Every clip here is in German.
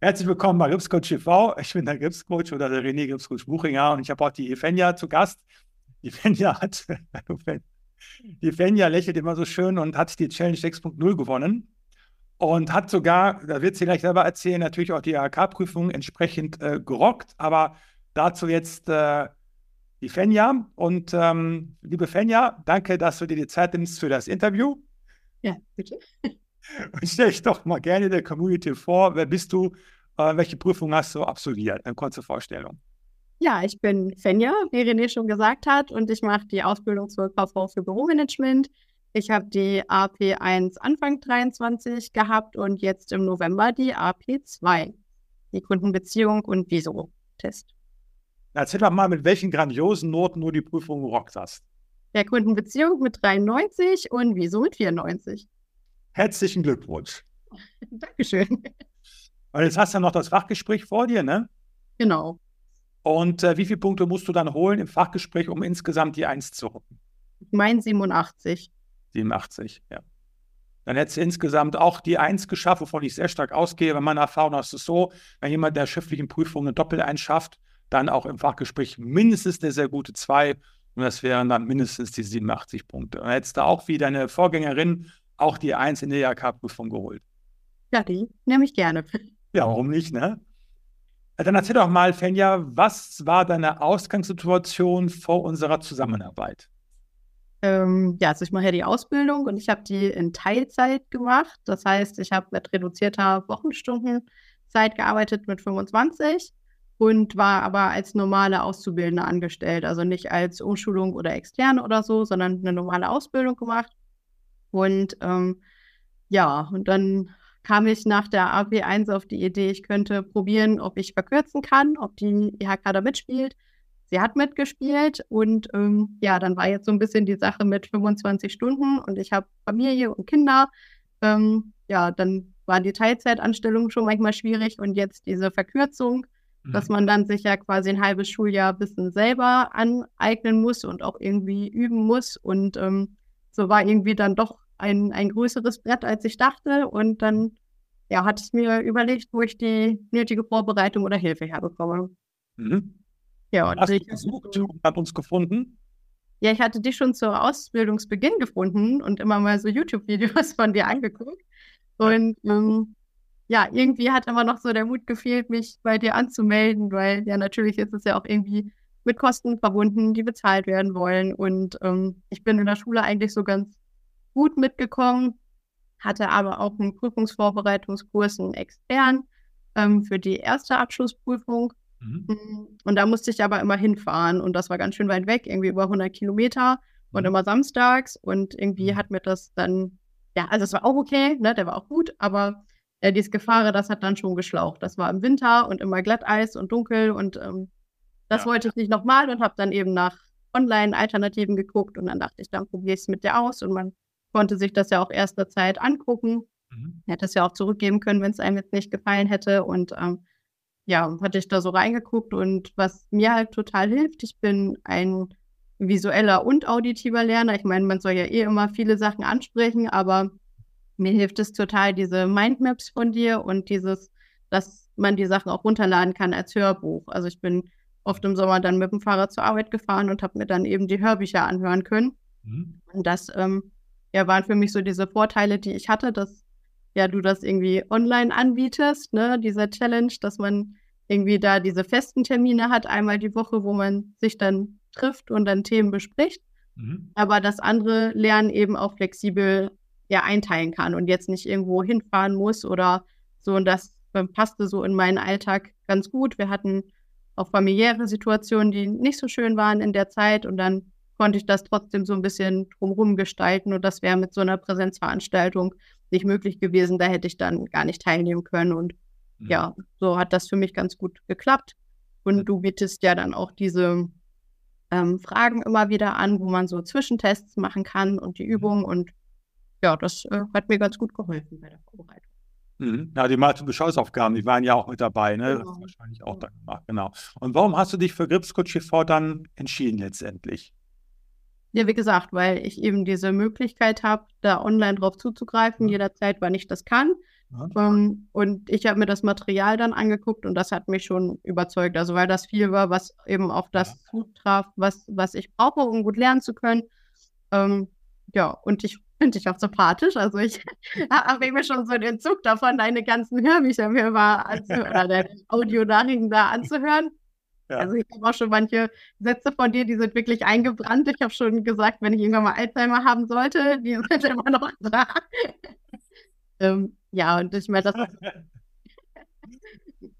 Herzlich willkommen bei Gripscoach TV. Ich bin der Gripscoach oder der René Gripscoach Buchinger und ich habe auch die Evenia zu Gast. Die Evenia hat, die Evenia lächelt immer so schön und hat die Challenge 6.0 gewonnen und hat sogar, da wird sie gleich selber erzählen, natürlich auch die AK-Prüfung entsprechend äh, gerockt. Aber dazu jetzt äh, die Fenja. Und ähm, liebe Fenja, danke, dass du dir die Zeit nimmst für das Interview. Ja, bitte. Und stell dich doch mal gerne der Community vor. Wer bist du? Äh, welche Prüfung hast du absolviert? Eine kurze Vorstellung. Ja, ich bin Fenja, wie René schon gesagt hat, und ich mache die Ausbildung zur Kauffrau für Büromanagement. Ich habe die AP1 Anfang 23 gehabt und jetzt im November die AP2, die Kundenbeziehung und Viso-Test. Erzähl doch mal, mit welchen grandiosen Noten du die Prüfung gerockt hast. Der Kundenbeziehung mit 93 und Viso mit 94. Herzlichen Glückwunsch. Dankeschön. Und jetzt hast du ja noch das Fachgespräch vor dir, ne? Genau. Und äh, wie viele Punkte musst du dann holen im Fachgespräch, um insgesamt die 1 zu holen? Mein 87. 87, ja. Dann hättest du insgesamt auch die 1 geschafft, wovon ich sehr stark ausgehe. Bei meiner Erfahrung ist es so, wenn jemand der schriftlichen Prüfung eine Doppel-1 schafft, dann auch im Fachgespräch mindestens eine sehr gute 2 und das wären dann mindestens die 87 Punkte. Und dann hättest du auch wie deine Vorgängerin auch die Eins in der IHK-Prüfung geholt. Ja, die nehme ich gerne. Ja, warum nicht, ne? Dann erzähl doch mal, Fenja, was war deine Ausgangssituation vor unserer Zusammenarbeit? Ähm, ja, also ich mache ja die Ausbildung und ich habe die in Teilzeit gemacht. Das heißt, ich habe mit reduzierter Wochenstundenzeit gearbeitet mit 25 und war aber als normale Auszubildende angestellt. Also nicht als Umschulung oder externe oder so, sondern eine normale Ausbildung gemacht. Und ähm, ja, und dann kam ich nach der AP1 auf die Idee, ich könnte probieren, ob ich verkürzen kann, ob die IHK da mitspielt. Sie hat mitgespielt und ähm, ja, dann war jetzt so ein bisschen die Sache mit 25 Stunden und ich habe Familie und Kinder. Ähm, ja, dann war die Teilzeitanstellung schon manchmal schwierig und jetzt diese Verkürzung, mhm. dass man dann sich ja quasi ein halbes Schuljahr ein bisschen selber aneignen muss und auch irgendwie üben muss und ähm, so war irgendwie dann doch ein, ein größeres Brett, als ich dachte. Und dann ja, hatte ich mir überlegt, wo ich die nötige Vorbereitung oder Hilfe herbekomme. Mhm. Ja, und Hast ich, du gesucht und hat uns gefunden? Ja, ich hatte dich schon zur Ausbildungsbeginn gefunden und immer mal so YouTube-Videos von dir angeguckt. Und ähm, ja, irgendwie hat aber noch so der Mut gefehlt, mich bei dir anzumelden, weil ja natürlich ist es ja auch irgendwie mit Kosten verbunden, die bezahlt werden wollen. Und ähm, ich bin in der Schule eigentlich so ganz gut mitgekommen, hatte aber auch einen Prüfungsvorbereitungskurs, einen extern ähm, für die erste Abschlussprüfung. Mhm. Mm, und da musste ich aber immer hinfahren und das war ganz schön weit weg, irgendwie über 100 Kilometer und mhm. immer samstags und irgendwie mhm. hat mir das dann, ja, also es war auch okay, ne, der war auch gut, aber äh, dieses Gefahre, das hat dann schon geschlaucht. Das war im Winter und immer Glatteis und dunkel und ähm, das ja. wollte ich nicht nochmal und habe dann eben nach Online-Alternativen geguckt und dann dachte ich, dann probiere ich es mit dir aus und man konnte sich das ja auch erster Zeit angucken. Mhm. Hätte es ja auch zurückgeben können, wenn es einem jetzt nicht gefallen hätte. Und ähm, ja, hatte ich da so reingeguckt und was mir halt total hilft, ich bin ein visueller und auditiver Lerner. Ich meine, man soll ja eh immer viele Sachen ansprechen, aber mir hilft es total, diese Mindmaps von dir und dieses, dass man die Sachen auch runterladen kann als Hörbuch. Also ich bin oft im Sommer dann mit dem Fahrrad zur Arbeit gefahren und habe mir dann eben die Hörbücher anhören können. Mhm. Und das ähm, ja, waren für mich so diese Vorteile, die ich hatte, dass ja du das irgendwie online anbietest, ne, dieser Challenge, dass man irgendwie da diese festen Termine hat, einmal die Woche, wo man sich dann trifft und dann Themen bespricht. Mhm. Aber das andere Lernen eben auch flexibel ja einteilen kann und jetzt nicht irgendwo hinfahren muss oder so. Und das passte so in meinen Alltag ganz gut. Wir hatten auch familiäre Situationen, die nicht so schön waren in der Zeit und dann konnte ich das trotzdem so ein bisschen drumherum gestalten. Und das wäre mit so einer Präsenzveranstaltung nicht möglich gewesen. Da hätte ich dann gar nicht teilnehmen können. Und mhm. ja, so hat das für mich ganz gut geklappt. Und du bietest ja dann auch diese ähm, Fragen immer wieder an, wo man so Zwischentests machen kann und die mhm. Übungen. Und ja, das äh, hat mir ganz gut geholfen bei der Vorbereitung. Mhm. Ja, die Multiple-Choice-Aufgaben, die waren ja auch mit dabei, ne? Genau. Wahrscheinlich auch dann gemacht, genau. Und warum hast du dich für Gripscoach TV dann entschieden letztendlich? Ja, wie gesagt, weil ich eben diese Möglichkeit habe, da online drauf zuzugreifen, mhm. jederzeit, wann ich das kann. Ja. Ähm, und ich habe mir das Material dann angeguckt und das hat mich schon überzeugt. Also weil das viel war, was eben auf das ja. zutraf, was, was ich brauche, um gut lernen zu können. Ähm, ja, und ich finde dich auch sympathisch. Also ich habe mir schon so den Zug davon, deine ganzen Hörbücher mir mal anzuhören, oder deine Audionachrichten da anzuhören. Ja. Also ich habe auch schon manche Sätze von dir, die sind wirklich eingebrannt. Ich habe schon gesagt, wenn ich irgendwann mal Alzheimer haben sollte, die sind immer noch da. ähm, ja, und ich meine, das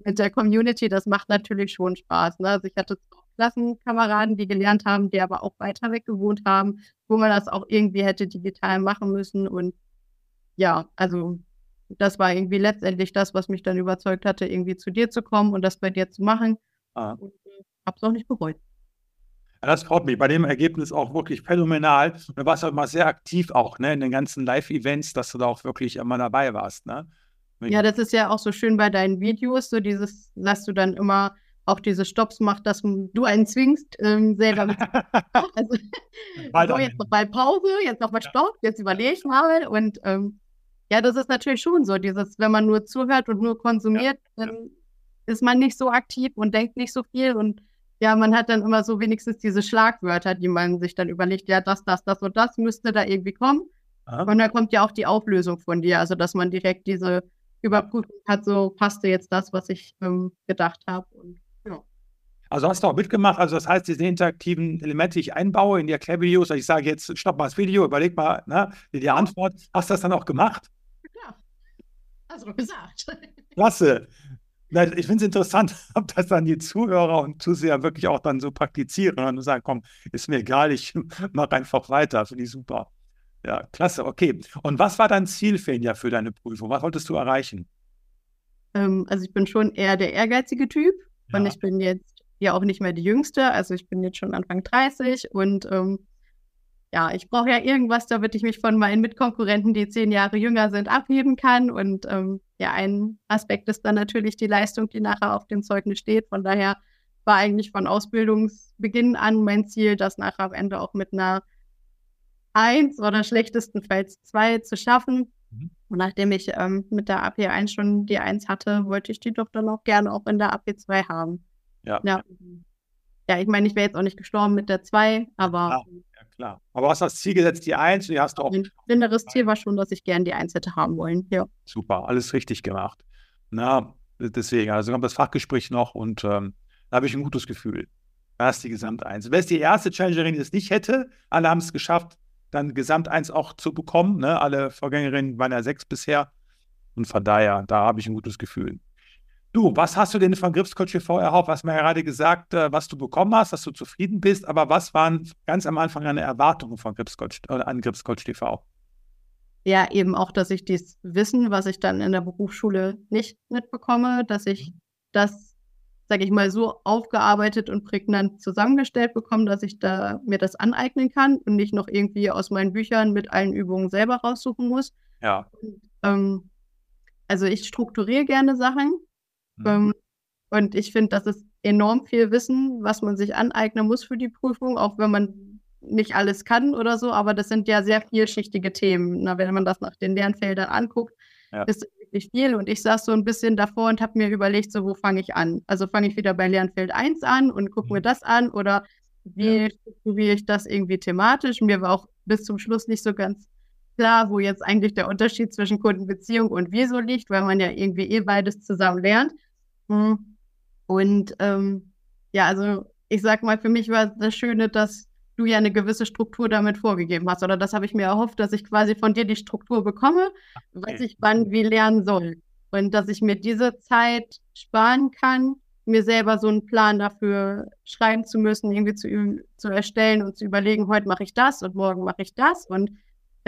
mit der Community, das macht natürlich schon Spaß. Ne? Also ich hatte Klassenkameraden, die gelernt haben, die aber auch weiter weg gewohnt haben, wo man das auch irgendwie hätte digital machen müssen. Und ja, also das war irgendwie letztendlich das, was mich dann überzeugt hatte, irgendwie zu dir zu kommen und das bei dir zu machen. Ah. Und äh, hab's auch nicht bereut. Ja, das freut mich. Bei dem Ergebnis auch wirklich phänomenal. Du warst auch immer sehr aktiv auch, ne, in den ganzen Live-Events, dass du da auch wirklich immer dabei warst, ne? Ja, das ist ja auch so schön bei deinen Videos, so dieses, dass du dann immer auch diese Stops machst, dass du einen zwingst, ähm, selber mit. also, so, jetzt noch mal Pause, jetzt noch mal Stopp, jetzt überlege ich mal. Und ähm, ja, das ist natürlich schon so, dieses, wenn man nur zuhört und nur konsumiert, ja. dann ist man nicht so aktiv und denkt nicht so viel und ja, man hat dann immer so wenigstens diese Schlagwörter, die man sich dann überlegt, ja, das, das, das und das müsste da irgendwie kommen. Aha. Und dann kommt ja auch die Auflösung von dir, also dass man direkt diese Überprüfung hat, so passte jetzt das, was ich ähm, gedacht habe. Ja. Also hast du auch mitgemacht, also das heißt, diese interaktiven Elemente, die ich einbaue in die Erklärvideos, also ich sage jetzt, stopp mal das Video, überleg mal ne, die Antwort, hast du das dann auch gemacht? Ja, hast du gesagt. Klasse. Ich finde es interessant, ob das dann die Zuhörer und Zuseher wirklich auch dann so praktizieren und sagen, komm, ist mir egal, ich mache einfach weiter. Finde ich super. Ja, klasse, okay. Und was war dein Ziel, Fenja, für deine Prüfung? Was wolltest du erreichen? Ähm, also ich bin schon eher der ehrgeizige Typ ja. und ich bin jetzt ja auch nicht mehr die Jüngste. Also ich bin jetzt schon Anfang 30 und ähm, ja, ich brauche ja irgendwas, damit ich mich von meinen Mitkonkurrenten, die zehn Jahre jünger sind, abheben kann. Und ähm, ja, ein Aspekt ist dann natürlich die Leistung, die nachher auf dem Zeugnis steht. Von daher war eigentlich von Ausbildungsbeginn an mein Ziel, das nachher am Ende auch mit einer 1 oder schlechtestenfalls 2 zu schaffen. Mhm. Und nachdem ich ähm, mit der AP1 schon die 1 hatte, wollte ich die doch dann auch gerne auch in der AP2 haben. Ja. Ja, ja ich meine, ich wäre jetzt auch nicht gestorben mit der 2, aber. Ah klar. Aber hast das Ziel gesetzt, die Eins, die hast du auch. Mein inneres Ziel war schon, dass ich gern die Eins hätte haben wollen, ja. Super, alles richtig gemacht. Na, deswegen, also kommt das Fachgespräch noch und ähm, da habe ich ein gutes Gefühl. Da ist die Gesamt-Eins. Wer ist die erste Challengerin, die es nicht hätte? Alle haben es geschafft, dann Gesamt-Eins auch zu bekommen. Ne? Alle Vorgängerinnen waren ja sechs bisher. Und von daher, da habe ich ein gutes Gefühl. Du, was hast du denn von Gripscoach TV erhofft? Was mir ja gerade gesagt, äh, was du bekommen hast, dass du zufrieden bist, aber was waren ganz am Anfang deine Erwartungen von Gripscoach, äh, an Gripscoach TV? Ja, eben auch, dass ich dieses Wissen, was ich dann in der Berufsschule nicht mitbekomme, dass ich das, sage ich mal, so aufgearbeitet und prägnant zusammengestellt bekomme, dass ich da mir das aneignen kann und nicht noch irgendwie aus meinen Büchern mit allen Übungen selber raussuchen muss. Ja. Und, ähm, also ich strukturiere gerne Sachen, Mhm. Ähm, und ich finde, das ist enorm viel Wissen, was man sich aneignen muss für die Prüfung, auch wenn man nicht alles kann oder so, aber das sind ja sehr vielschichtige Themen. Na, wenn man das nach den Lernfeldern anguckt, ja. ist es wirklich viel. Und ich saß so ein bisschen davor und habe mir überlegt, so wo fange ich an? Also fange ich wieder bei Lernfeld 1 an und gucke mhm. mir das an oder wie ja. strukturiere ich das irgendwie thematisch? Mir war auch bis zum Schluss nicht so ganz klar, wo jetzt eigentlich der Unterschied zwischen Kundenbeziehung und Wieso liegt, weil man ja irgendwie eh beides zusammen lernt. Mhm. Und ähm, ja, also ich sag mal, für mich war das Schöne, dass du ja eine gewisse Struktur damit vorgegeben hast. Oder das habe ich mir erhofft, dass ich quasi von dir die Struktur bekomme, okay. was ich wann wie lernen soll. Und dass ich mir diese Zeit sparen kann, mir selber so einen Plan dafür schreiben zu müssen, irgendwie zu, zu erstellen und zu überlegen, heute mache ich das und morgen mache ich das. Und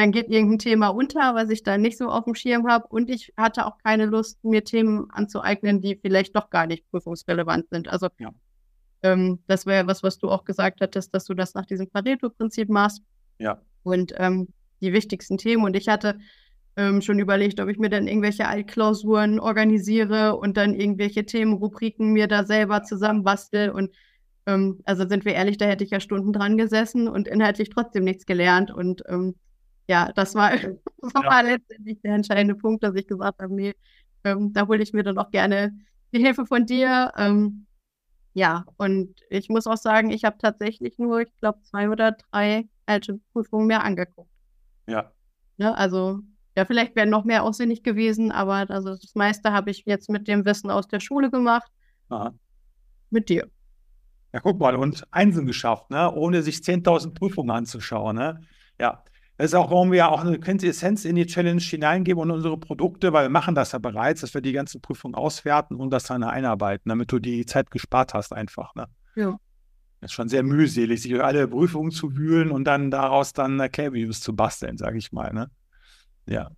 dann geht irgendein Thema unter, was ich da nicht so auf dem Schirm habe. Und ich hatte auch keine Lust, mir Themen anzueignen, die vielleicht doch gar nicht prüfungsrelevant sind. Also ja. ähm, das wäre was, was du auch gesagt hattest, dass du das nach diesem Pareto-Prinzip machst. Ja. Und ähm, die wichtigsten Themen. Und ich hatte ähm, schon überlegt, ob ich mir dann irgendwelche Altklausuren organisiere und dann irgendwelche Themenrubriken mir da selber zusammenbastel. Und ähm, also sind wir ehrlich, da hätte ich ja Stunden dran gesessen und inhaltlich trotzdem nichts gelernt. Und ähm, ja, das war, das war ja. letztendlich der entscheidende Punkt, dass ich gesagt habe, nee, ähm, da hole ich mir dann auch gerne die Hilfe von dir. Ähm, ja, und ich muss auch sagen, ich habe tatsächlich nur, ich glaube, zwei oder drei alte Prüfungen mehr angeguckt. Ja. Ne, also, ja, vielleicht wären noch mehr auswendig gewesen, aber also das meiste habe ich jetzt mit dem Wissen aus der Schule gemacht. Aha. Mit dir. Ja, guck mal, und Einsen geschafft, ne? ohne sich 10.000 Prüfungen anzuschauen. Ne? Ja, das ist auch, warum wir auch eine Quintessenz in die Challenge hineingeben und unsere Produkte, weil wir machen das ja bereits, dass wir die ganzen Prüfungen auswerten und das dann einarbeiten, damit du die Zeit gespart hast einfach. Ne? Ja. Das ist schon sehr mühselig, sich durch alle Prüfungen zu wühlen und dann daraus dann Erklärvideos zu basteln, sage ich mal. Ne? Ja.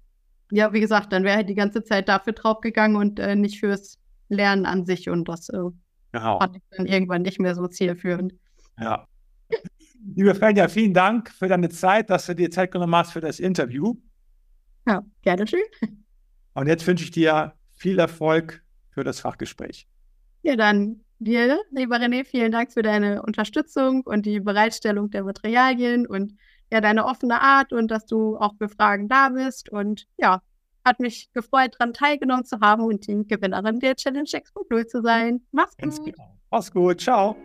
Ja, wie gesagt, dann wäre halt die ganze Zeit dafür draufgegangen und äh, nicht fürs Lernen an sich und das äh, genau. fand ich dann irgendwann nicht mehr so zielführend. Ja. Liebe Fenja, vielen Dank für deine Zeit, dass du dir Zeit genommen hast für das Interview. Ja, gerne schön. Und jetzt wünsche ich dir viel Erfolg für das Fachgespräch. Ja, dann dir, lieber René, vielen Dank für deine Unterstützung und die Bereitstellung der Materialien und ja, deine offene Art und dass du auch für Fragen da bist. Und ja, hat mich gefreut, daran teilgenommen zu haben und die Gewinnerin der Challenge Expo 0 zu sein. Mach's gut. Genau. Mach's gut. Ciao.